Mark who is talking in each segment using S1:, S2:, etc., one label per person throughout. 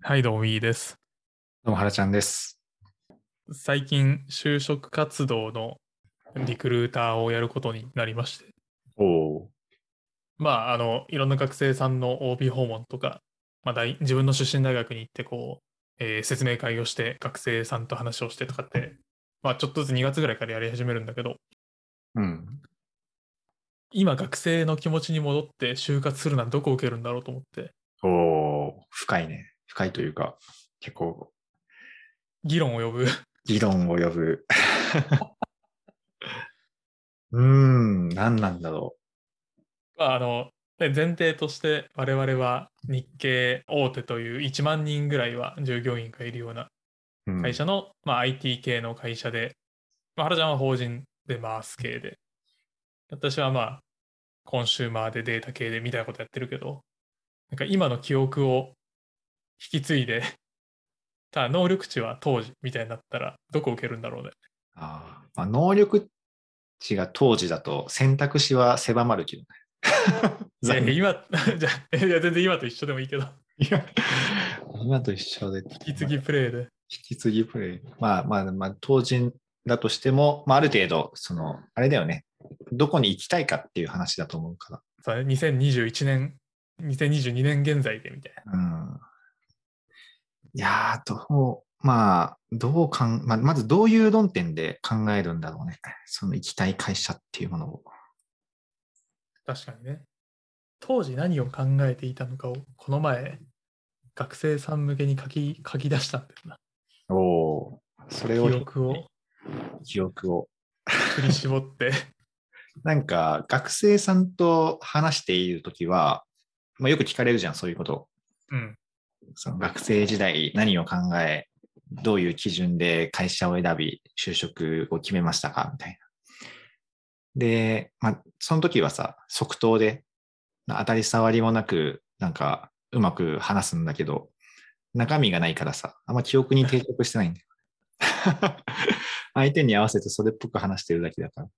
S1: はい、どうも、いいです。
S2: どうも、はらちゃんです。
S1: 最近、就職活動のリクルーターをやることになりまして、
S2: おお。
S1: まあ、あの、いろんな学生さんの OB 訪問とか、まあ、大自分の出身大学に行って、こう、えー説明会をして、学生さんと話をしてとかって、まあ、ちょっとずつ2月ぐらいからやり始めるんだけど、
S2: うん。
S1: 今、学生の気持ちに戻って就活するならどこを受けるんだろうと思って、
S2: おお、深いね。深いというか、結構、
S1: 議論を呼ぶ。
S2: 議論を呼ぶ。うーん、何なんだろ
S1: まあ、あの、で前提として我々は日系大手という1万人ぐらいは従業員がいるような
S2: う。うん
S1: 会社の、まあ、IT 系の会社で、まあ、原ちゃんは法人で回す系で、私はまあ、コンシューマーでデータ系でみたいなことやってるけど、なんか今の記憶を引き継いで、ただ能力値は当時みたいになったら、どこ受けるんだろうね。
S2: あーまあ、能力値が当時だと選択肢は狭まるけどね。
S1: 今、じゃあいや全然今と一緒でもいいけど、
S2: 今と一緒で。
S1: 引き継ぎプレイで。
S2: 引き継ぎプレイ。まあまあまあ、当人だとしても、まあ、ある程度、その、あれだよね。どこに行きたいかっていう話だと思うか
S1: そうね2021年、2022年現在でみたいな。
S2: ら。うん。いやー、どう、まあ、どうかん、まあ、まずどういう論点で考えるんだろうね。その行きたい会社っていうものを。
S1: 確かにね。当時何を考えていたのかを、この前、学生さん向けに書き書き出したんだよな。
S2: おおそれを
S1: 記、憶を
S2: 記憶を。
S1: 振り絞って。
S2: なんか、学生さんと話しているときは、まあ、よく聞かれるじゃん、そういうこと。
S1: うん。
S2: その学生時代何を考え、どういう基準で会社を選び、就職を決めましたかみたいな。で、まあ、その時はさ、即答で、当たり障りもなく、なんか、うまく話すんだけど、中身がないからさ、あんま記憶に定着してないんだよ。相手に合わせてそれっぽく話してるだけだから。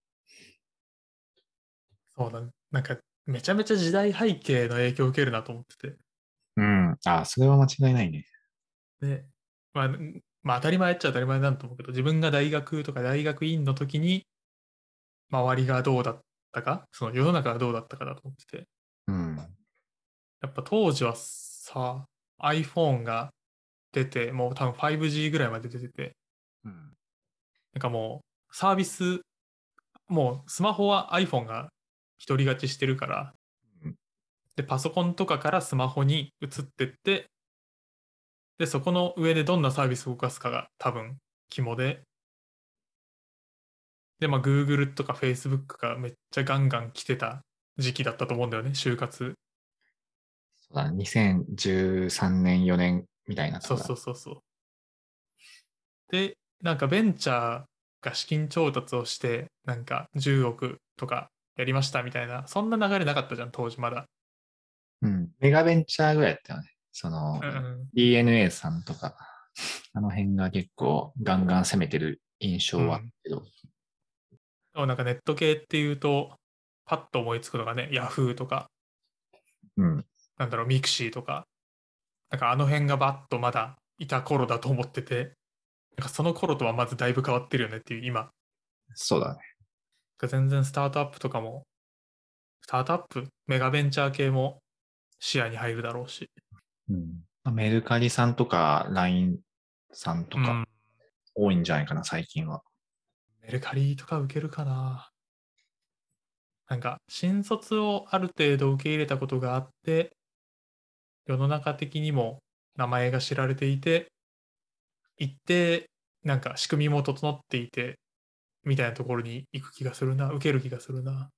S1: そうだ、なんか、めちゃめちゃ時代背景の影響を受けるなと思ってて。
S2: うん。あ、それは間違いないね。
S1: で、まあ、んまあ、当たり前っちゃ当たり前なんだと思うけど、自分が大学とか大学院の時に、周りがどうだったか、その世の中がどうだったかだと思ってて。
S2: うん。
S1: やっぱ当時はさ、iPhone が出て、もう多分 5G ぐらいまで出てて、
S2: うん。
S1: なんかもうサービス、もうスマホは iPhone が独り勝ちしてるから
S2: うん、
S1: で、パソコンとかからスマホに移ってって、で、そこの上でどんなサービスを動かすかが多分肝で、で、まあ Google とか Facebook がめっちゃガンガン来てた時期だったと思うんだよね、就活。
S2: そうだ、2013年、4年みたいな。
S1: そうそうそうそう。で、なんかベンチャーが資金調達をして、なんか10億とかやりましたみたいな、そんな流れなかったじゃん、当時まだ。
S2: うん。メガベンチャーぐらいだったよね。その、
S1: うんうん、
S2: DNA さんとか、あの辺が結構ガンガン攻めてる印象はあるけど、
S1: でもなんかネット系っていうと、パッと思いつくのがね、Yahoo とか、
S2: うん。
S1: なんだろう、 mixi とか、なんかあの辺がバッとまだいた頃だと思ってて、なんかその頃とはまずだいぶ変わってるよねっていう今、
S2: そうだね。
S1: 全然スタートアップとかも、スタートアップ、メガベンチャー系も視野に入るだろうし。
S2: うん。メルカリさんとか、LINE さんとか
S1: うん、
S2: 多いんじゃないかな、最近は。
S1: メルカリとか受けるかななんか、新卒をある程度受け入れたことがあって、世の中的にも名前が知られていて、一定、なんか仕組みも整っていて、みたいなところに行く気がするな、受ける気がするな。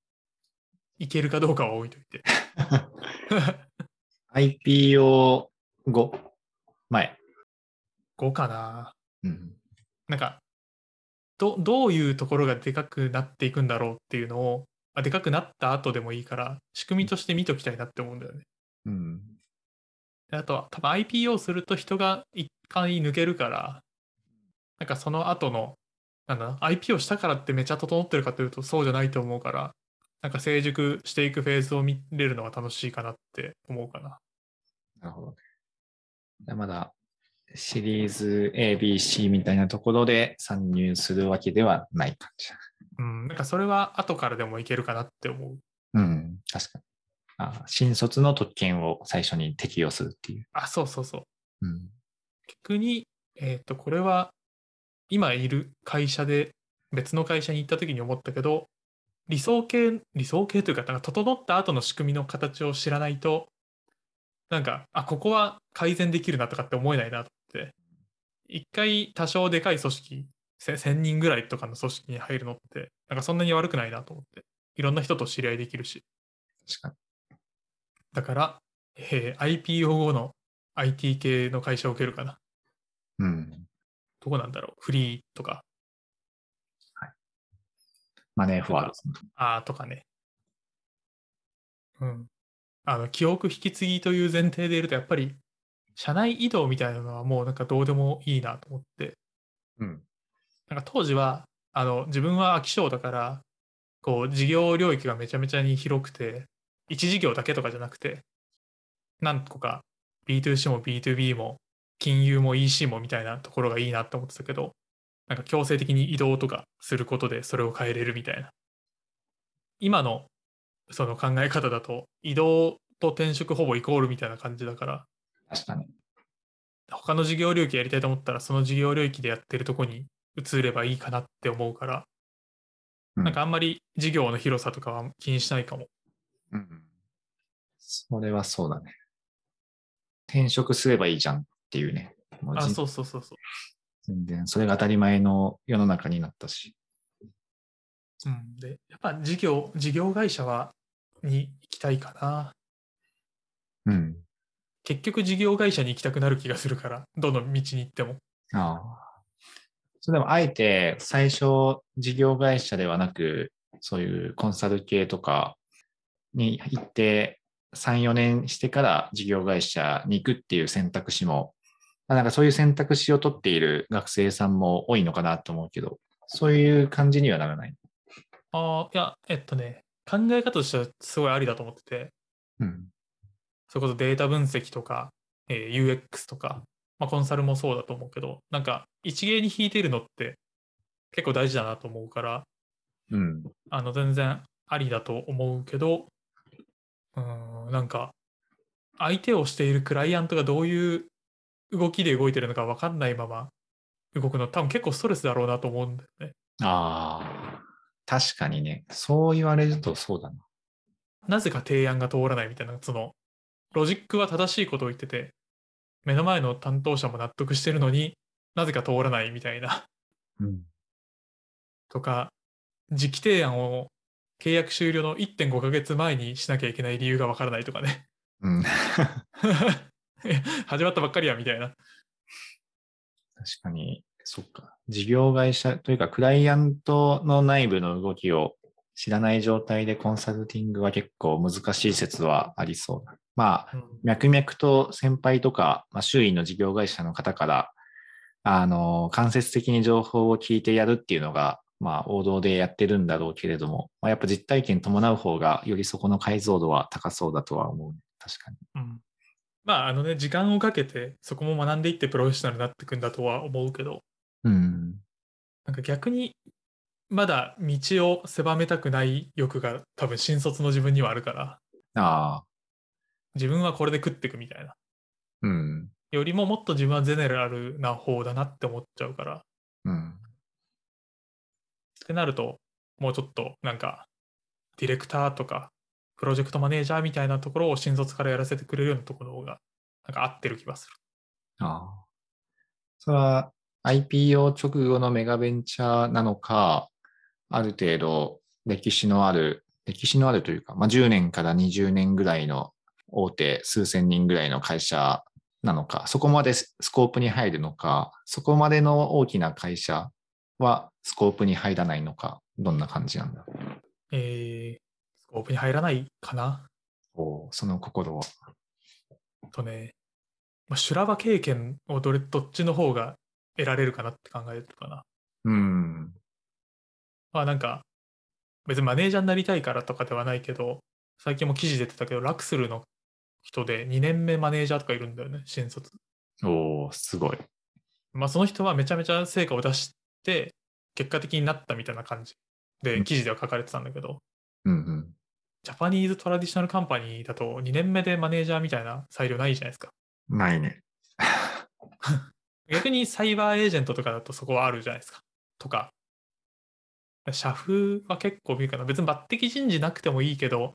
S1: いけるかどうかは置いといて。
S2: IPO 後前。
S1: 5かな
S2: うん。
S1: なんか、どどういうところがでかくなっていくんだろうっていうのを、まあ、でかくなった後でもいいから、仕組みとして見ときたいなって思うんだよね。
S2: うん。
S1: であとは、多分 IPO すると人が一回抜けるから、なんかその後の、なんだ IPO したからってめちゃ整ってるかというとそうじゃないと思うから、なんか成熟していくフェーズを見れるのが楽しいかなって思うかな。
S2: なるほどね。まだシリーズ A、B、C みたいなところで参入するわけではない感じ。
S1: うん、なんかそれは後からでもいけるかなって思う。
S2: うん、確かに。あ新卒の特権を最初に適用するっていう。
S1: あ、そうそうそう。
S2: うん。
S1: 逆に、えっ、と、これは今いる会社で別の会社に行った時に思ったけど、理想形、理想形というか、なんか整った後の仕組みの形を知らないと、なんか、あ、ここは改善できるなとかって思えないなと思って、一回多少でかい組織、せ1000人ぐらいとかの組織に入るのって、なんかそんなに悪くないなと思って、いろんな人と知り合いできるし、
S2: 確かに。
S1: だから、えー IPO 後の IT 系の会社を受けるかな。
S2: うん。
S1: どこなんだろうフリーとか、
S2: マネーフォワード。
S1: あーとかね。うん。あの、記憶引き継ぎという前提でいると、やっぱり、社内移動みたいなのはもうなんかどうでもいいなと思って、
S2: うん。
S1: なんか当時は、あの、自分は飽き性だから、こう、事業領域がめちゃめちゃに広くて、一事業だけとかじゃなくて、何個か B2C も B2B も金融も EC もみたいなところがいいなって思ってたけど、なんか強制的に移動とかすることでそれを変えれるみたいな。今のその考え方だと移動と転職ほぼイコールみたいな感じだから、
S2: 確かに。
S1: 他の事業領域やりたいと思ったらその事業領域でやってるとこに移ればいいかなって思うから、
S2: うん
S1: なんかあんまり事業の広さとかは気にしないかも。
S2: うん。それはそうだね。転職すればいいじゃんっていうね。
S1: あ、
S2: じ
S1: そうそうそうそう。
S2: 全然、それが当たり前の世の中になったし。
S1: うん、で、やっぱ事業、事業会社は、に行きたいかな。
S2: うん。
S1: 結局事業会社に行きたくなる気がするから、どの道に行っても。
S2: ああ。それでも、あえて、最初、事業会社ではなく、そういうコンサル系とかに行って、3、4年してから事業会社に行くっていう選択肢も、まあなんかそういう選択肢を取っている学生さんも多いのかなと思うけど、そういう感じにはならない。
S1: ああ、いや、えっとね、考え方としてはすごいありだと思ってて、
S2: うん。
S1: それこそデータ分析とか、えー UX とか、まあ、コンサルもそうだと思うけど、なんか一芸に引いてるのって結構大事だなと思うから、
S2: うん。
S1: あの全然ありだと思うけど、うーん、なんか相手をしているクライアントがどういう動きで動いてるのか分かんないまま動くの多分結構ストレスだろうなと思うんだよね。
S2: ああ。確かにね。そう言われるとそうだな。
S1: なぜか提案が通らないみたいな、そのロジックは正しいことを言ってて、目の前の担当者も納得してるのになぜか通らないみたいな。
S2: うん。
S1: とか、時期提案を契約終了の1.5ヶ月前にしなきゃいけない理由がわからないとかね。
S2: うん。
S1: 始まったばっかりやみたいな。
S2: 確かに、そっか。事業会社というか、クライアントの内部の動きを知らない状態でコンサルティングは結構難しい説はありそうだ。まあ、
S1: うん
S2: 脈々と先輩とか、まあ、周囲の事業会社の方から、あの、間接的に情報を聞いてやるっていうのが、まあ、王道でやってるんだろうけれども、まあ、やっぱ実体験伴う方が、よりそこの解像度は高そうだとは思うね。確かに。
S1: うんまあ、あのね、時間をかけて、そこも学んでいってプロフェッショナルになっていくんだとは思うけど、
S2: うん。
S1: なんか逆に、まだ道を狭めたくない欲が多分新卒の自分にはあるから、
S2: ああ。
S1: 自分はこれで食っていくみたいな。
S2: うん。
S1: よりももっと自分はゼネラルな方だなって思っちゃうから、
S2: うん。
S1: ってなると、もうちょっとなんか、ディレクターとか、プロジェクトマネージャーみたいなところを新卒からやらせてくれるようなところの方が、なんか合ってる気がする。
S2: ああ。それは IPO 直後のメガベンチャーなのか、ある程度歴史のある、歴史のあるというか、まあ、10年から20年ぐらいの大手数千人ぐらいの会社なのか、そこまでススコープに入るのか、そこまでの大きな会社はスコープに入らないのか、どんな感じなんだろ
S1: えー、スコープに入らないかな
S2: う。おその心は。
S1: とね、まあ、修羅場経験をどれどっちの方が得られるかなって考えるかな。
S2: うん。
S1: まあなんか、別にマネージャーになりたいからとかではないけど、最近も記事出てたけど、ラクスルの人で2年目マネージャーとかいるんだよね、新卒。
S2: おおすごい。
S1: まあ、その人はめちゃめちゃ成果を出して、結果的になったみたいな感じで、
S2: うん
S1: 記事では書かれてたんだけど、
S2: うんうん。
S1: ジャパニーズトラディショナルカンパニーだと2年目でマネージャーみたいな裁量ないじゃないですか。
S2: ないね。
S1: 逆にサイバーエージェントとかだとそこはあるじゃないですか。とか。社風は結構見るかな。別に抜擢人事なくてもいいけど、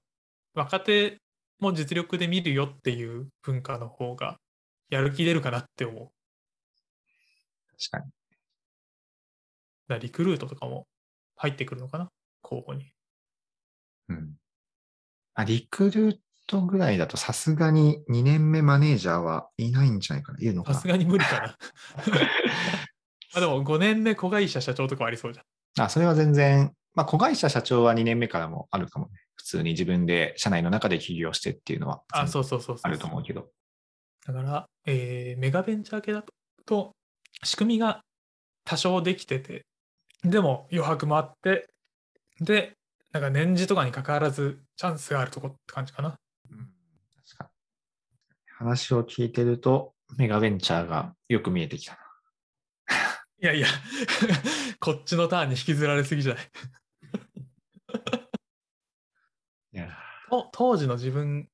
S1: 若手も実力で見るよっていう文化の方がやる気出るかなって思う。
S2: 確かに。
S1: らリクルートとかも入ってくるのかな候補に。
S2: うん。あ、リクルートぐらいだとさすがに2年目マネージャーはいないんじゃないかな。いるのかな
S1: さす。がに無理かな。あでも5年目子会社社長とかありそうじゃん。
S2: あ、それは全然、まあ、子会社社長は2年目からもあるかもね。普通に自分で社内の中で起業してっていうのは
S1: あ、そうそうそうそう。
S2: あると思うけど。
S1: だから、えーメガベンチャー系だと、仕組みが多少できてて、でも余白もあって、で、なんか年次とかに関わらずチャンスがあるとこって感じかな。
S2: うん確かに。話を聞いてると、メガベンチャーがよく見えてきたな。
S1: いやいや、こっちのターンに引きずられすぎじゃない？
S2: いや
S1: と当時の自分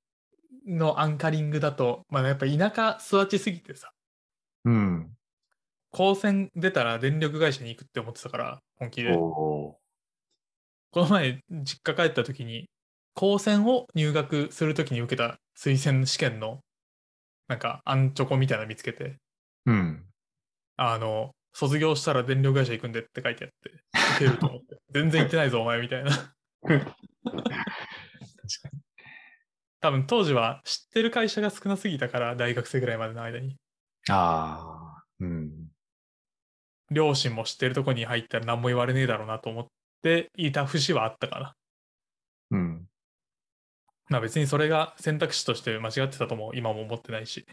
S1: のアンカリングだと、まあ、やっぱ田舎育ちすぎてさ、
S2: うん。
S1: 高専出たら電力会社に行くって思ってたから、本気で。
S2: お
S1: この前、実家帰った時に、高専を入学するときに受けた推薦試験の、なんか、アンチョコみたいなの見つけて、
S2: うん。
S1: あの、卒業したら電力会社行くんでって書いてあって、受けると思って、全然行ってないぞ、お前みたいな。
S2: 確かに。
S1: 多分当時は知ってる会社が少なすぎたから、大学生ぐらいまでの間に。
S2: ああ、うん。
S1: 両親も知ってるとこに入ったら何も言われねえだろうなと思っていた節はあったかな。
S2: うん。
S1: まあ別にそれが選択肢として間違ってたとも今も思ってないし、っ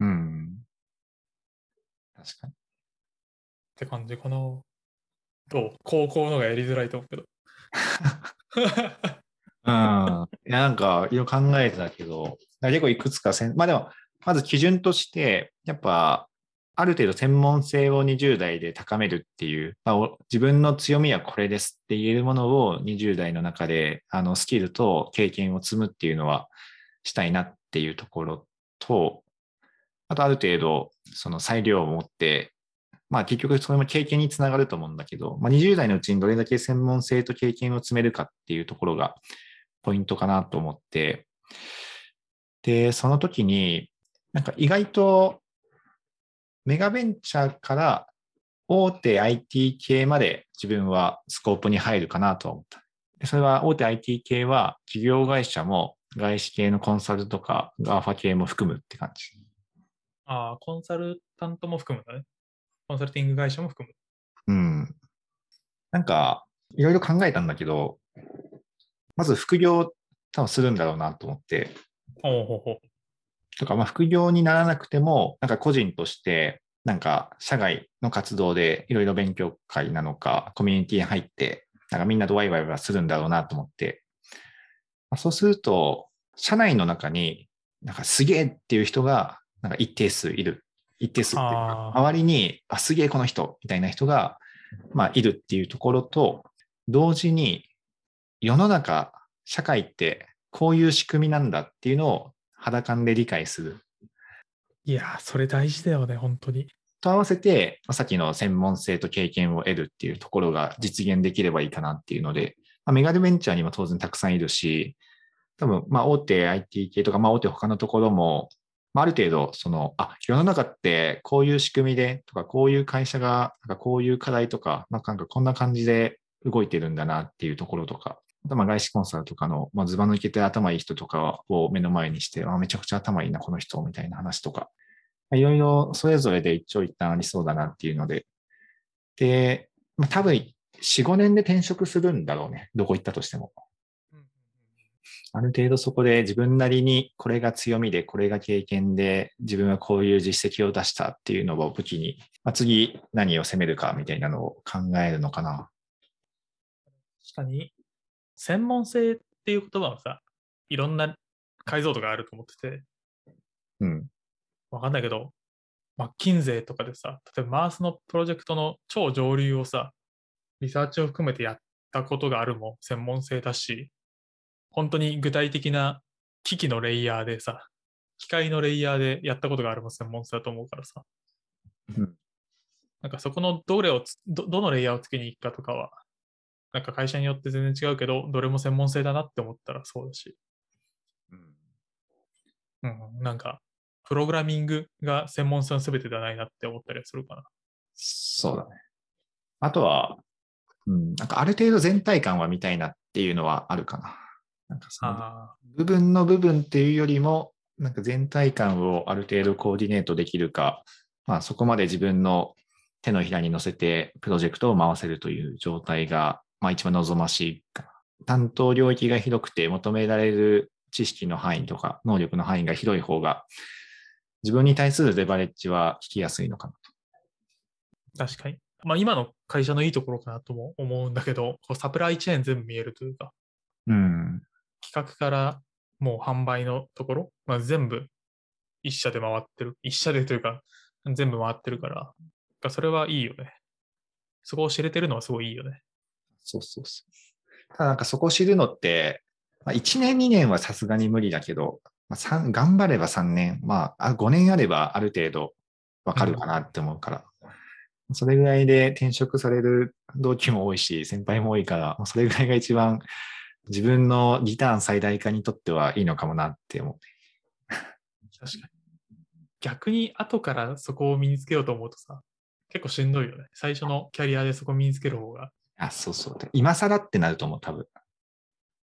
S2: うん。確かに。
S1: て感じかな。どう？高校のがやりづらいと思うけど。
S2: うん。いや、なんか、いろいろ考えてたけど、結構いくつかせん、まあでも、まず基準として、やっぱ、ある程度専門性を20代で高めるっていう、まあ、自分の強みはこれですって言えるものを20代の中で、あの、スキルと経験を積むっていうのはしたいなっていうところと、あとある程度、その裁量を持って、まあ結局それも経験につながると思うんだけど、まあ、20代のうちにどれだけ専門性と経験を積めるかっていうところがポイントかなと思って、で、その時に、なんか意外とメガベンチャーから大手 IT 系まで自分はスコープに入るかなと思った。でそれは大手 IT 系は企業会社も外資系のコンサルとか GAFA 系も含むって感じ。
S1: ああ、コンサルタントも含むんだね。コンサルティング会社も含む。
S2: うん。なんか、いろいろ考えたんだけど、まず副業多分するんだろうなと思って、
S1: ほうほうほう。
S2: とか、まあ、副業にならなくても、なんか個人として、なんか社外の活動でいろいろ勉強会なのか、コミュニティに入って、なんかみんなとワイワイはするんだろうなと思って、まあ、そうすると、社内の中になんかすげえっていう人が、なんか一定数いる。一定数っていうか周りに、あ、すげえこの人みたいな人が、まあ、いるっていうところと、同時に世の中、社会ってこういう仕組みなんだっていうのを肌感で理解する。
S1: いやー、それ大事だよね、本当に。
S2: と合わせて、まあさっきの専門性と経験を得るっていうところが実現できればいいかなっていうので、まあ、メガネベンチャーにも当然たくさんいるし、多分、まあ、大手 IT 系とか、まあ、大手他のところも、まあ、ある程度、その、あ、世の中ってこういう仕組みでとか、こういう会社が、なんかこういう課題とか、なんかこんな感じで動いてるんだなっていうところとか、あとまあ外資コンサルとかの、まあ、ズバ抜けて頭いい人とかを目の前にして、あ、めちゃくちゃ頭いいな、この人、みたいな話とか、まあいろいろそれぞれで一長一短ありそうだなっていうので、で、まあ、多分4、5年で転職するんだろうね。どこ行ったとしても。ある程度そこで自分なりにこれが強みで、これが経験で、自分はこういう実績を出したっていうのを武器に、まあ、次何を攻めるかみたいなのを考えるのかな。
S1: 確かに、専門性っていう言葉はさ、いろんな解像度があると思ってて、
S2: うん。
S1: わかんないけど、マッキンゼーとかでさ、例えばマースのプロジェクトの超上流をさ、リサーチを含めてやったことがあるも専門性だし、本当に具体的な機器のレイヤーでさ、機械のレイヤーでやったことがあるも専門性だと思うからさ。
S2: うん
S1: なんかそこのどれをつど、どのレイヤーをつけに行くかとかは、なんか会社によって全然違うけど、どれも専門性だなって思ったらそうだし。うん、なんか、プログラミングが専門性の全てではないなって思ったりはするかな。
S2: そうだね。あとは、うん、なんかある程度全体感は見たいなっていうのはあるかな。なんかその
S1: あ
S2: 部分の部分っていうよりも、なんか全体感をある程度コーディネートできるか、まあそこまで自分の手のひらに乗せてプロジェクトを回せるという状態が、まあ一番望ましいかな。担当領域が広くて求められる知識の範囲とか能力の範囲が広い方が、自分に対するレバレッジは聞きやすいのかなと。
S1: あ、確かに。まあ今の会社のいいところかなとも思うんだけど、こうサプライチェーン全部見えるというか、
S2: うん。
S1: 企画からもう販売のところ、まあ、全部一社で回ってる。一社でというか、全部回ってるから、それはいいよね。そこを知れてるのはすごいいいよね。
S2: そうそうそう。ただなんかそこを知るのって、まあ、1年2年はさすがに無理だけど、まあ、頑張れば3年、まあ5年あればある程度わかるかなって思うから、それぐらいで転職される同期も多いし、先輩も多いから、それぐらいが一番自分のリターン最大化にとってはいいのかもなって思う。
S1: 確かに。逆に後からそこを身につけようと思うとさ、結構しんどいよね。最初のキャリアでそこ身につける方が。
S2: あ、そうそう。今更ってなると思う、多分。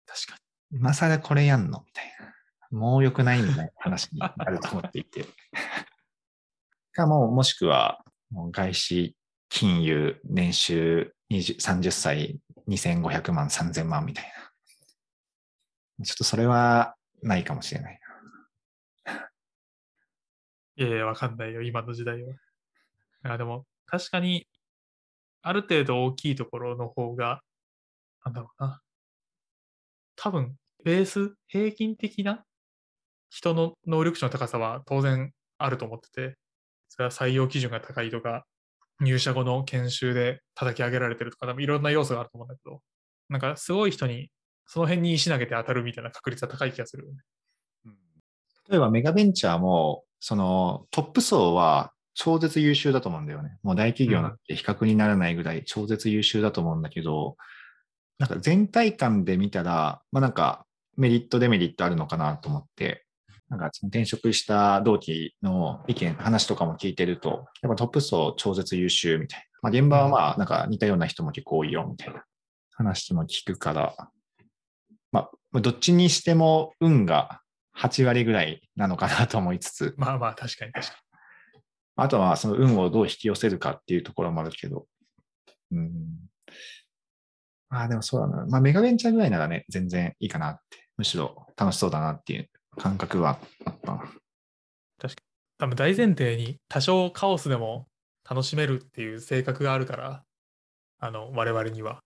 S1: 確か
S2: 今更これやんの？みたいな。もう良くないみたいな話になると思っていて。かも、もしくは、もう外資金融年収20 30歳2500万3000万みたいな。ちょっとそれはないかもしれない。
S1: に。いやいや、わかんないよ、今の時代は。あでも、確かに、ある程度大きいところの方が、なんだろうな。多分、ベース、平均的な人の能力値の高さは当然あると思ってて、それは採用基準が高いとか、入社後の研修で叩き上げられてるとか、多分いろんな要素があると思うんだけど、なんかすごい人にその辺に石投げて当たるみたいな確率は高い気がするよね。
S2: 例えばメガベンチャーも、そのトップ層は超絶優秀だと思うんだよね。もう大企業なんて比較にならないぐらい超絶優秀だと思うんだけど、なんか全体感で見たら、まあなんかメリットデメリットあるのかなと思って、なんかその転職した同期の意見、話とかも聞いてると、やっぱトップ層超絶優秀みたいな。まあ現場はまあなんか似たような人も結構多いよみたいな。話も聞くから、まあどっちにしても運が8割ぐらいなのかなと思いつつ、
S1: まあまあ、確かに確か
S2: あとはその運をどう引き寄せるかっていうところもあるけど。うん。まあでもそうだな。まあメガベンチャーぐらいならね、全然いいかなって。むしろ楽しそうだなっていう感覚はあったな。
S1: に。多分大前提に多少カオスでも楽しめるっていう性格があるから、あの、我々には。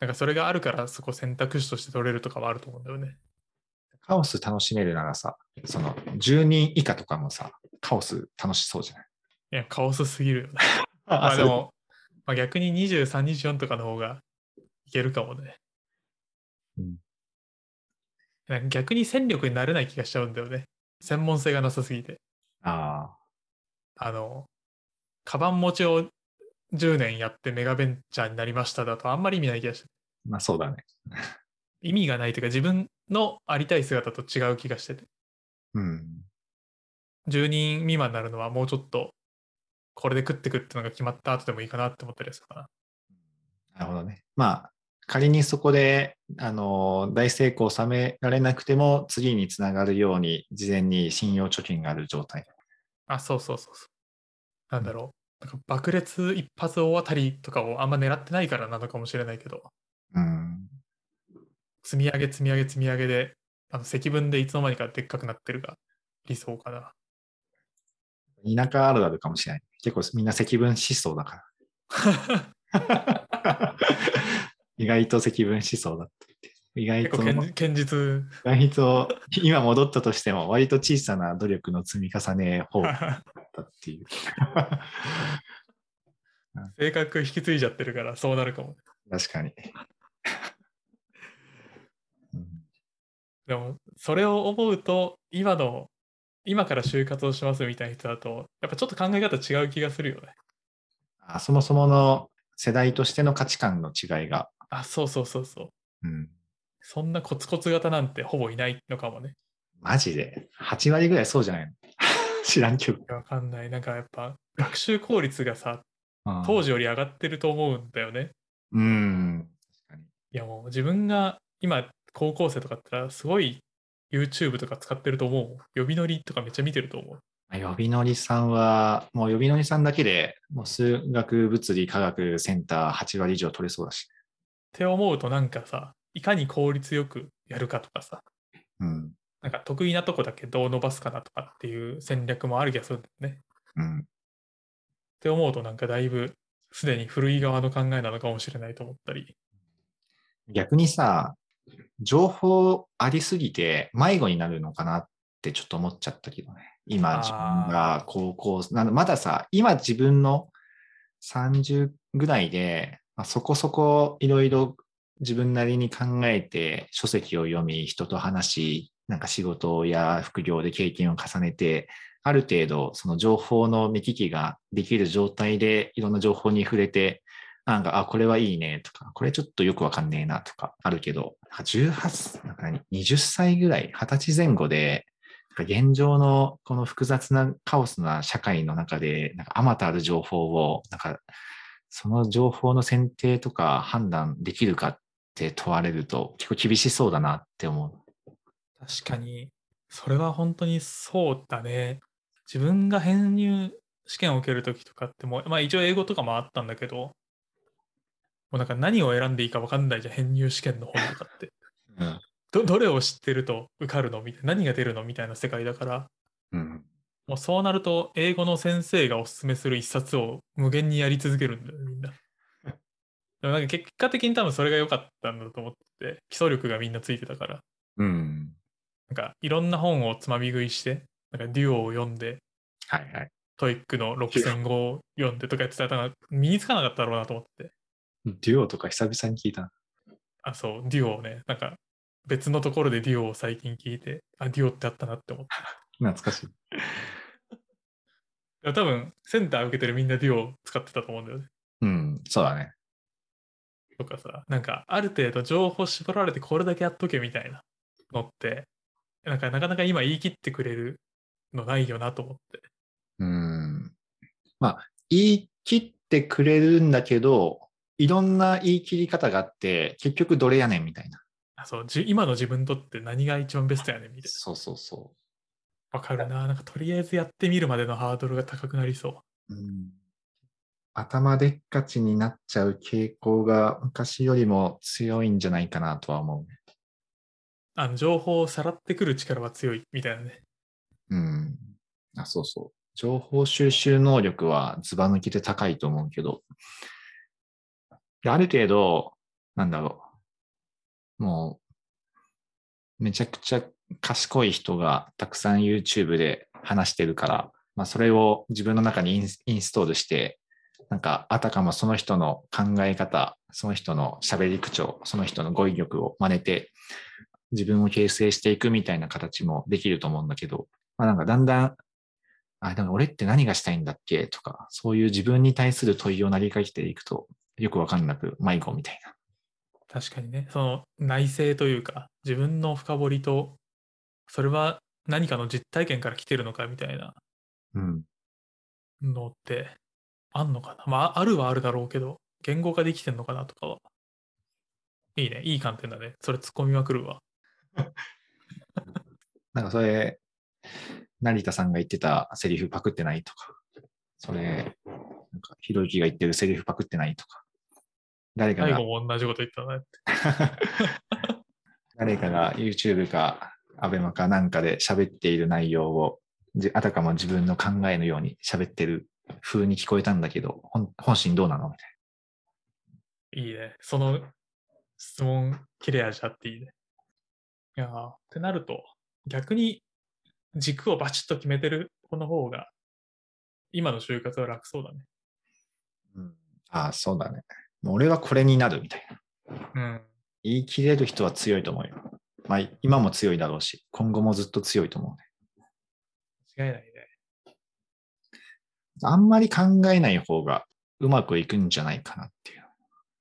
S1: なんかそれがあるからそこ選択肢として取れるとかはあると思うんだよね。
S2: カオス楽しめるならさ、その10人以下とかもさ、カオス楽しそうじゃない？
S1: いや、カオスすぎるよ ね。
S2: あ
S1: まあでも、まあ、逆に23、24とかの方がいけるかもね。
S2: うん
S1: なんか逆に戦力になれない気がしちゃうんだよね。専門性がなさすぎて。
S2: あ
S1: あの、カバン持ちを10年やってメガベンチャーになりましただとあんまり意味ない気がして。
S2: あ、まあそうだね。
S1: 意味がないというか自分のありたい姿と違う気がしてて。
S2: うん。
S1: 10人未満になるのはもうちょっとこれで食ってくってのが決まった後でもいいかなって思ったりするかな。
S2: なるほどね。まあ、仮にそこで、あの、大成功を収められなくても、次につながるように、事前に信用貯金がある状態。
S1: あ、そうそうそうそう。なんだろう。なんか爆裂一発大当たりとかをあんま狙ってないからなのかもしれないけど、
S2: うん。
S1: 積み上げ積み上げ積み上げで、あの積分でいつの間にかでっかくなってるが理想かな。
S2: 田舎あるあるかもしれない。結構みんな積分しそうだから。意外と積分しそうだって意外と、
S1: 堅実。
S2: 意外と、今戻ったとしても、割と小さな努力の積み重ね方だったっていう。
S1: 性格引き継いじゃってるからそうなるかも。
S2: 確かに。うん
S1: でも、それを思うと、今の、今から就活をしますみたいな人だと、やっぱちょっと考え方違う気がするよね。
S2: あそもそもの世代としての価値観の違いが。
S1: あ、そうそうそうそう。
S2: うん、
S1: そんなコツコツ型なんてほぼいないのかもね。
S2: マジで ?8 割ぐらいそうじゃないの？知らんけど。
S1: わかんない。なんかやっぱ、学習効率がさ、当
S2: 時。
S1: 時より上がってると思うんだよね。
S2: うん。確かに。
S1: いやもう自分が今高校生とかだったらすごい YouTube とか使ってると思う。呼び乗りとかめっちゃ見てると思う。
S2: 呼び乗りさんは、もう呼び乗りさんだけで、もう数学、物理、科学センター8割以上取れそうだし。
S1: って思うとなんかさ、いかに効率よくやるかとかさ、
S2: うん。
S1: なんか得意なとこだけどう伸ばすかなとかっていう戦略もある気がするんだよね。
S2: うん。
S1: って思うとなんかだいぶすでに古い側の考えなのかもしれないと思ったり。
S2: 逆にさ、情報ありすぎて迷子になるのかなってちょっと思っちゃったけどね。今、自分が高校、なのまださ、今自分の30ぐらいで、まあ、そこそこいろいろ自分なりに考えて書籍を読み、人と話し、なんか仕事や副業で経験を重ねて、ある程度その情報の見聞きができる状態でいろんな情報に触れて、なんか、あ、これはいいねとか、これちょっとよくわかんねえなとかあるけど、なんか18、なんか何20歳ぐらい、20歳前後で、現状のこの複雑なカオスな社会の中で、なんかあまたある情報を、なんかその情報の選定とか判断できるかって問われると結構厳しそうだなって思う。
S1: 確かに、それは本当にそうだね。自分が編入試験を受けるときとかっても、まあ一応英語とかもあったんだけど、うなんか何を選んでいいか分かんないじゃん、編入試験の本とかって。
S2: うん。
S1: どどれを知ってると受かるのみたいな、何が出るのみたいな世界だから、
S2: うん。
S1: もうそうなると、英語の先生がおすすめする一冊を無限にやり続けるんだよね、みんな。でもなんか結果的に多分それが良かったんだと思ってて、基礎力がみんなついてたから、
S2: うん。
S1: なんかいろんな本をつまみ食いして、なんかデュオを読んで、
S2: はいはい。
S1: TOEIC の6000語を読んでとかやってたら、身につかなかったろうなと思って。
S2: デュオとか久々に聞いた。
S1: あ、そう、デュオをね、なんか別のところでデュオを最近聞いて、あ、デュオってあったなって思って。
S2: 懐かしい。
S1: 多分、センター受けてるみんなデュオを使ってたと思うんだよね。
S2: うん。そうだね。
S1: とかさ、なんかある程度情報絞られてこれだけやっとけみたいなのって、なんかなかなか今言い切ってくれるのないよなと思って。
S2: うん。まあ、言い切ってくれるんだけど、いろんな言い切り方があって、結局どれやねんみたいな。
S1: あそうじ今の自分にとって何が一番ベストやねんみたい
S2: そうそうそ
S1: な。わかるな。なんかとりあえずやってみるまでのハードルが高くなりそう。
S2: う。うん、頭でっかちになっちゃう傾向が昔よりも強いんじゃないかなとは思う。
S1: あの情報をさらってくる力は強いみたいなね。
S2: うん。あ、そうそう。情報収集能力はずば抜きで高いと思うけど、である程度、なんだろう。もう、めちゃくちゃ賢い人がたくさん YouTube で話してるから、まあそれを自分の中にインストールして、なんかあたかもその人の考え方、その人の喋り口調、その人の語彙力を真似て、自分を形成していくみたいな形もできると思うんだけど、まあなんかだんだん、あ、でも俺って何がしたいんだっけ？とか、そういう自分に対する問いを投げかけていくと、よくわかんなく迷子みたいな。
S1: 確かにね。その内省というか、自分の深掘りと、それは何かの実体験から来てるのかみたいな
S2: うん。
S1: のってあんのかなまあ、あるはあるだろうけど、言語化できてんのかなとかは。いいね。いい観点だね。それ突っ込みまくるわ。
S2: なんかそれ、成田さんが言ってたセリフパクってないとか、それ、なんかひろゆきが言ってるセリフパクってないとか、誰かが
S1: 最後、も同じこと言ったなって。
S2: 誰かが YouTube か ABEMA かなんかで喋っている内容を、じあたかも自分の考えのように喋ってる風に聞こえたんだけど、本本心どうなの？みたい
S1: いいね。その質問切れ味あっていいね。いやーってなると、逆に軸をバチッと決めてる子の方が、今の就活は楽そうだね。
S2: うん、ああ、そうだね。もう俺はこれになるみたいな。
S1: うん。
S2: 言い切れる人は強いと思うよ。まあ、今も強いだろうし、今後もずっと強いと思うね。
S1: 間違いないね。
S2: あんまり考えない方がうまくいくんじゃないかなっていう。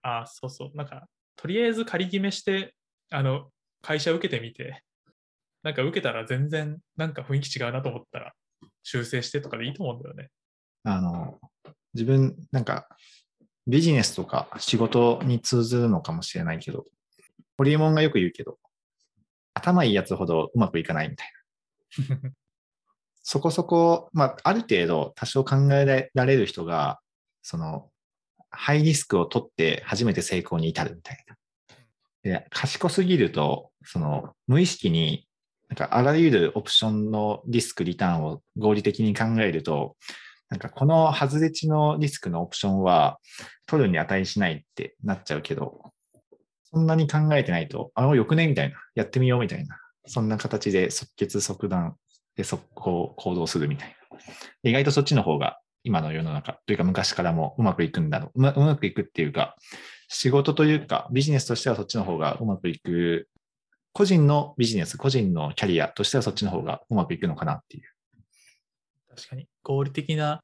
S1: ああ、そうそう。なんか、とりあえず仮決めして、あの、会社受けてみて、なんか受けたら全然なんか雰囲気違うなと思ったら、修正してとかでいいと思うんだよね。
S2: あの、自分、なんか、ビジネスとか仕事に通ずるのかもしれないけど、ホリエモンがよく言うけど、頭いいやつほどうまくいかないみたいな。そこそこ、まあ、ある程度多少考えられる人が、その、ハイリスクを取って初めて成功に至るみたいな。で、賢すぎると、その、無意識に、なんかあらゆるオプションのリスク、リターンを合理的に考えると、なんかこの外れ値のリスクのオプションは取るに値しないってなっちゃうけど、そんなに考えてないと、あの、よくねみたいな。やってみようみたいな。そんな形で即決即断で速攻行動するみたいな。意外とそっちの方が今の世の中というか昔からもうまくいくんだろう。うまうまくいくっていうか、仕事というかビジネスとしてはそっちの方がうまくいく。個人のビジネス、個人のキャリアとしてはそっちの方がうまくいくのかなっていう。
S1: 確かに、合理的な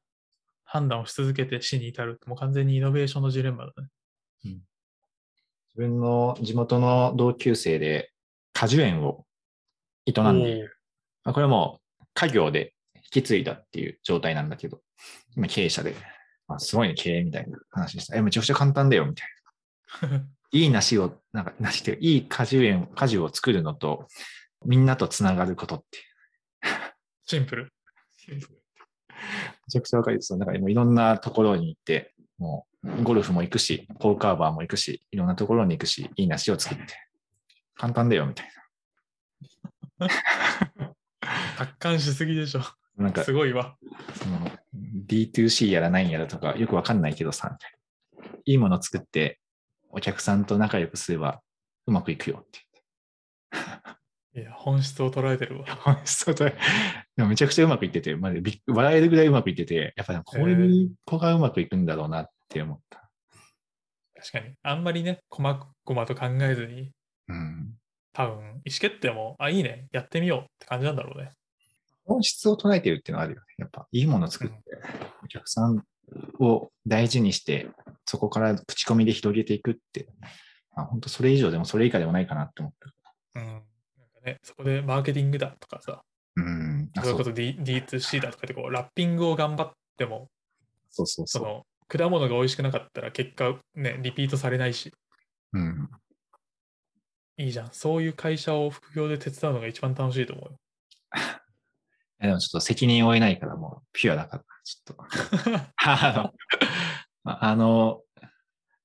S1: 判断をし続けて死に至るもう完全にイノベーションのジレンマだね。
S2: 自分の地元の同級生で果樹園を営んでいる。まあこれはもう家業で引き継いだっていう状態なんだけど、今経営者で、まあ、すごいね、経営みたいな話でした。え、めちゃくちゃ簡単だよ、みたいな。いい梨を、なんか梨っていうか、いい果樹園、果樹を作るのと、みんなとつながることっていう。
S1: シンプル。
S2: めちゃくちゃわかります。なんかもういろんなところに行って、もうゴルフも行くし、ポーカーバーも行くし、いろんなところに行くし、いい梨を作って、簡単だよ、みたい
S1: 達観しすぎでしょ。
S2: な。なんか
S1: すごいわ。
S2: その D2C やらないやらとかよくわかんないけどさ、いな。いいもの作ってお客さんと仲良くすればうまくいくよって
S1: いや、本質を捉えてるわ。
S2: 言って。そうだ。でもめちゃくちゃうまくいってて、まあ、笑えるぐらいうまくいってて、やっぱりこういう子がうまくいくんだろうなって思った。
S1: 確かに。あんまりね、細々と考えずに、
S2: うん。
S1: 多分、意思決定も、あ、いいね、やってみようって感じなんだろうね。
S2: 本質を捉えてるっていうのはあるよね。やっぱいいものを作って、お客さんを大事にして、そこから口コミで広げていくって、まあ、本当それ以上でもそれ以下でもないかなって思った。
S1: うん。ね、そこでマーケティングだとかさ、
S2: うん。あそう
S1: それこそ D D2C だとかでこう、ラッピングを頑張っても、
S2: そうそうそう。
S1: その、果物が美味しくなかったら結果ね、リピートされないし、
S2: うん。
S1: いいじゃん。そういう会社を副業で手伝うのが一番楽しいと思うよ。
S2: でもちょっと責任を負えないからもうピュアだから、ちょっと。あの、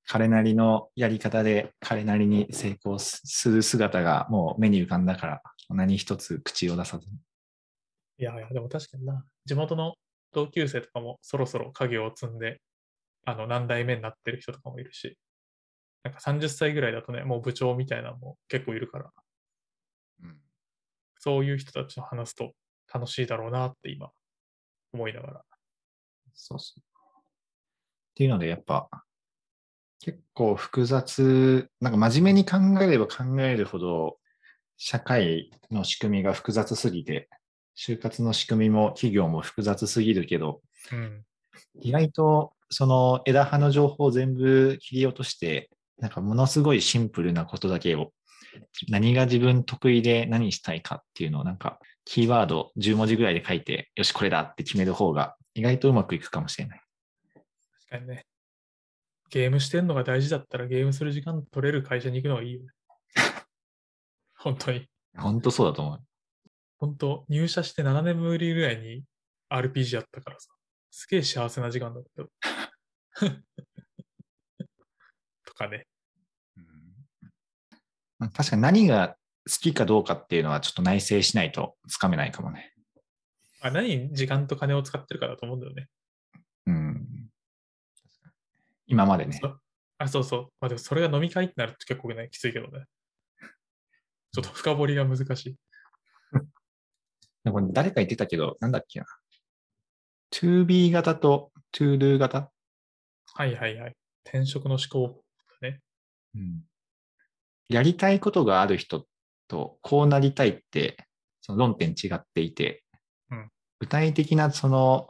S2: 彼なりのやり方で彼なりに成功すする姿がもう目に浮かんだから、何一つ口を出さずに。
S1: いやいや、でも確かにな。地元の同級生とかもそろそろ家業を積んで、あの、何代目になってる人とかもいるし、なんか30歳ぐらいだとね、もう部長みたいなのも結構いるから、
S2: うん
S1: そういう人たちと話すと楽しいだろうなって今、思いながら。
S2: そうそう。っていうので、やっぱ、結構複雑、なんか真面目に考えれば考えるほど、社会の仕組みが複雑すぎて、就活の仕組みも企業も複雑すぎるけど、
S1: うん。
S2: 意外とその枝葉の情報を全部切り落として、なんかものすごいシンプルなことだけを、何が自分得意で何したいかっていうのをなんかキーワード10文字ぐらいで書いて、よし、これだって決める方が意外とうまくいくかもしれない。
S1: 確かにね。ゲームしてんのが大事だったらゲームする時間取れる会社に行くのがいいよね。本当に。
S2: 本当そうだと思う。
S1: 本当入社して7年ぶりぐらいに RPG やったからさ。すげえ幸せな時間だったよ。とかね。
S2: うん確かに何が好きかどうかっていうのはちょっと内省しないとつかめないかもね。
S1: あ何に時間と金を使ってるかだと思うんだよね。
S2: うん。今までね
S1: そ。あ、そうそう。まあでもそれが飲み会ってなると結構ね、きついけどね。ちょっと深掘りが難しい。
S2: でも誰か言ってたけど、なんだっけな。2B 型と ToDo 型、
S1: はいはいはい。転職の思考。
S2: うん、やりたいことがある人とこうなりたいって、その論点違っていて、
S1: うん
S2: 具体的なその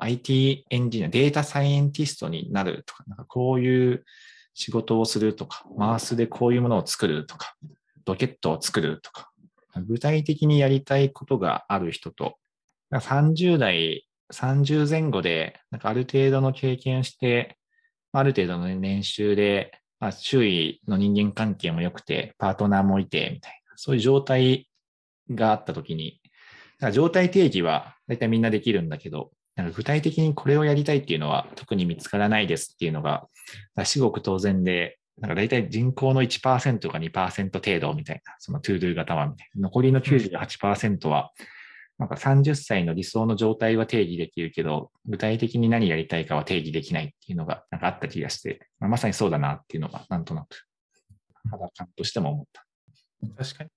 S2: IT エンジニア、データサイエンティストになるとか、なんかこういう仕事をするとか、マウスでこういうものを作るとか、ロケットを作るとか、具体的にやりたいことがある人と、30代、30前後で、なんかある程度の経験をして、ある程度の年収で、まあ、周囲の人間関係も良くて、パートナーもいて、みたいな、そういう状態があったときに、状態定義は大体みんなできるんだけど、なんか具体的にこれをやりたいっていうのは特に見つからないですっていうのが、至極当然で、なんか大体人口の1%か2%程度みたいな、その ToDo 型はみたいな。残りの98%は、なんか30歳の理想の状態は定義できるけど、具体的に何やりたいかは定義できないっていうのがなんかあった気がして、まあ、まさにそうだなっていうのがなんとなく肌感としても思った。
S1: 確かに。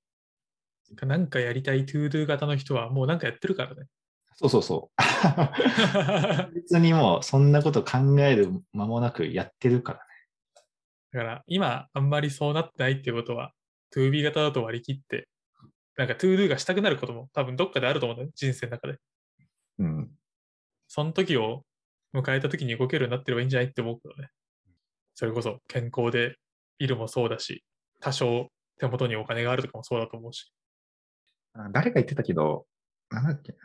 S1: なんかやりたい ToDo 型の人はもうなんかやってるからね。
S2: そうそうそう。別にもうそんなこと考える間もなくやってるからね。
S1: だから今あんまりそうなってないってことは 2B 型だと割り切って、なんか ToDo がしたくなることも多分どっかであると思うんだよ。人生の中で。
S2: うん。
S1: その時を迎えた時に動けるようになってればいいんじゃないって思うけどね。それこそ健康でいるもそうだし、多少手元にお金があるとかもそうだと思うし。
S2: あ誰か言ってたけど、なんだっけ？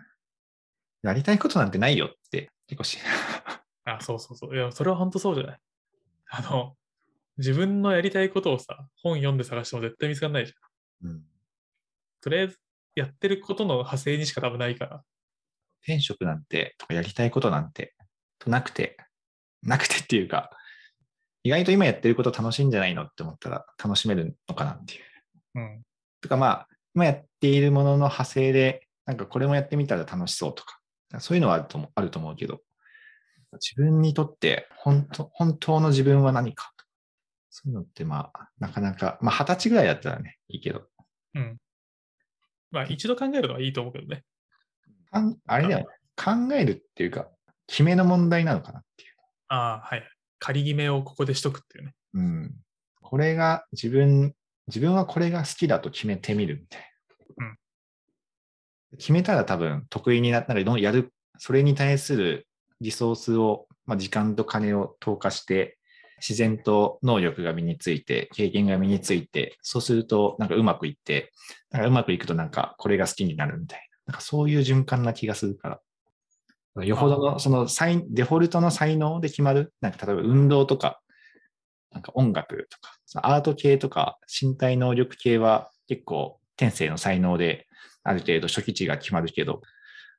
S2: やりたいことなんてないよって結構し、
S1: あ、そうそうそう。いや、それは本当そうじゃない？あの、自分のやりたいことをさ、本読んで探しても絶対見つかんないじゃん。
S2: うん。
S1: とりあえず、やってることの派生にしか多分ないから。
S2: 転職なんて、とかやりたいことなんて、となくて、なくてっていうか、意外と今やってること楽しいんじゃないのって思ったら楽しめるのかなっていう。
S1: うん。
S2: とかまあ、今やっているものの派生で、なんかこれもやってみたら楽しそうとか、そういうのはあると思うあると思うけど、自分にとって本当本当の自分は何かそういうのってまあ、なかなか、まあ二十歳ぐらいだったらね、いいけど、
S1: うん。まあ、一度考えるのはいいと思うけどね。
S2: かんあれだよね、考えるっていうか、決めの問題なのかなっていう。
S1: ああ、はい。仮決めをここでしとくっていうね。
S2: うん。これが自分、自分はこれが好きだと決めてみるみたいな。
S1: うん
S2: 決めたら多分得意になったら、どんやる、それに対するリソースを、まあ、時間と金を投下して、自然と能力が身について、経験が身について、そうするとなんかうまくいって、なんかうまくいくとなんかこれが好きになるみたいな。なんかそういう循環な気がするから。よほどの、そのサイン、デフォルトの才能で決まる、なんか例えば運動とか、なんか音楽とか、アート系とか身体能力系は結構天性の才能である程度初期値が決まるけど、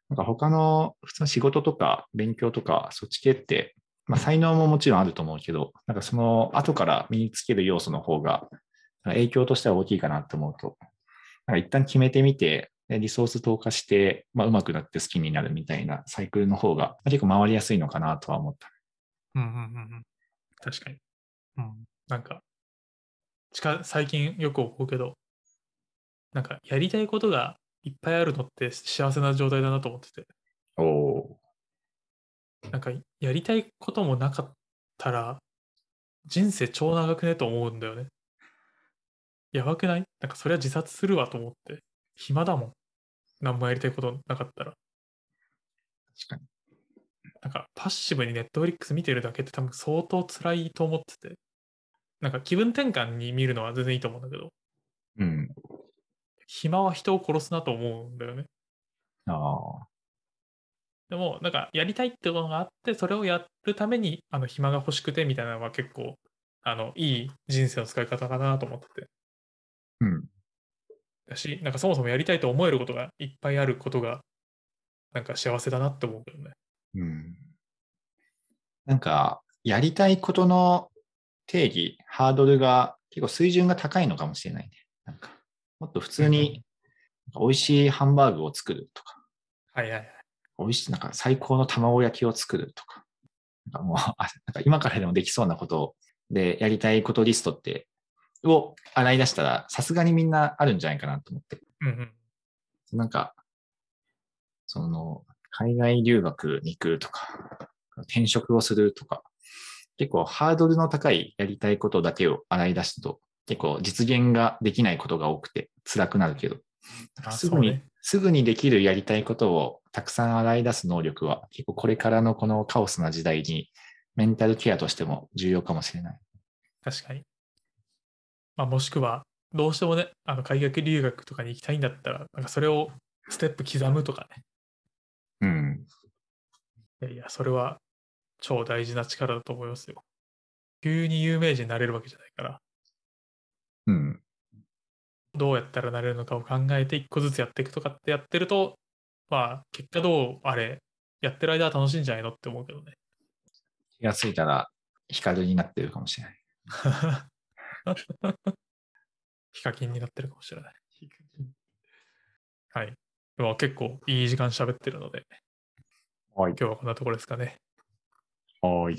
S2: なんか他の普通の仕事とか勉強とかそっち系って、まあ才能ももちろんあると思うけど、なんかその後から身につける要素の方が影響としては大きいかなと思うと、なんか一旦決めてみて、リソース投下して、まあ、上手くなって好きになるみたいなサイクルの方が結構回りやすいのかなとは思った。
S1: うんうんうんうん。確かに。うん。なんか、近最近よく思うけど、なんかやりたいことがいっぱいあるのって幸せな状態だなと思ってて、
S2: おお
S1: なんかやりたいこともなかったら人生超長くねと思うんだよね。やばくない？なんかそれは自殺するわと思って。暇だもん。何もやりたいことなかったら。
S2: 確かに。
S1: なんかパッシブにネットフリックス見てるだけって多分相当辛いと思ってて。なんか気分転換に見るのは全然いいと思うんだけど、
S2: うん。
S1: 暇は人を殺すなと思うんだよね。
S2: ああ。
S1: でも、なんかやりたいってことがあって、それをやるためにあの暇が欲しくてみたいなのは結構、あの、いい人生の使い方かなと思ってて。
S2: うん。
S1: だし、なんかそもそもやりたいと思えることがいっぱいあることが、なんか幸せだなって思うけどね。
S2: うん。なんか、やりたいことの定義、ハードルが結構水準が高いのかもしれないね。なんか、もっと普通に美味しいハンバーグを作るとか、
S1: はいはいはい。
S2: 美味しい、なんか最高の卵焼きを作るとか、なんかもう、あなんか今からでもできそうなことをでやりたいことリストって、を洗い出したら、さすがにみんなあるんじゃないかなと思って。
S1: うんうん。
S2: なんか、その、海外留学に行くとか、転職をするとか、結構ハードルの高いやりたいことだけを洗い出すと、結構実現ができないことが多くて辛くなるけど、
S1: あ
S2: すぐに、
S1: ね
S2: すぐにできるやりたいことをたくさん洗い出す能力は、結構これからのこのカオスな時代にメンタルケアとしても重要かもしれない。
S1: 確かに。まあ、もしくは、どうしてもね、あの海外留学とかに行きたいんだったら、なんかそれをステップ刻むとかね。
S2: うん。
S1: いやいや、それは超大事な力だと思いますよ。急に有名人になれるわけじゃないから、
S2: うん。
S1: どうやったらなれるのかを考えて一個ずつやっていくとかってやってると、まあ、結果どうあれ、やってる間は楽しいんじゃないのって思うけどね。
S2: 気がついたら光になってるかもしれない。
S1: ヒカキンになってるかもしれない。はい。でも結構いい時間喋ってるので、
S2: はい。
S1: 今日はこんなところですかね。
S2: はい。